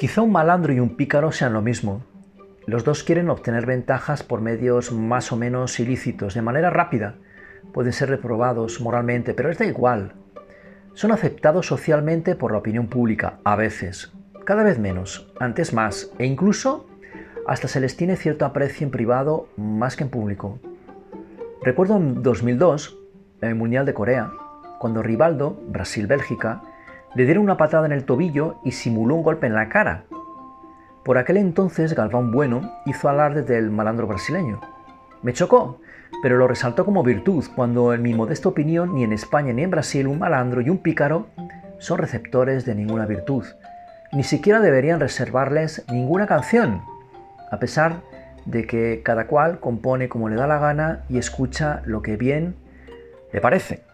Quizá un malandro y un pícaro sean lo mismo. Los dos quieren obtener ventajas por medios más o menos ilícitos, de manera rápida. Pueden ser reprobados moralmente, pero es da igual. Son aceptados socialmente por la opinión pública, a veces, cada vez menos, antes más, e incluso hasta se les tiene cierto aprecio en privado más que en público. Recuerdo en 2002, en el Mundial de Corea, cuando Rivaldo, Brasil-Bélgica, le dieron una patada en el tobillo y simuló un golpe en la cara. Por aquel entonces Galván Bueno hizo alarde del malandro brasileño. Me chocó, pero lo resaltó como virtud, cuando en mi modesta opinión ni en España ni en Brasil un malandro y un pícaro son receptores de ninguna virtud. Ni siquiera deberían reservarles ninguna canción, a pesar de que cada cual compone como le da la gana y escucha lo que bien le parece.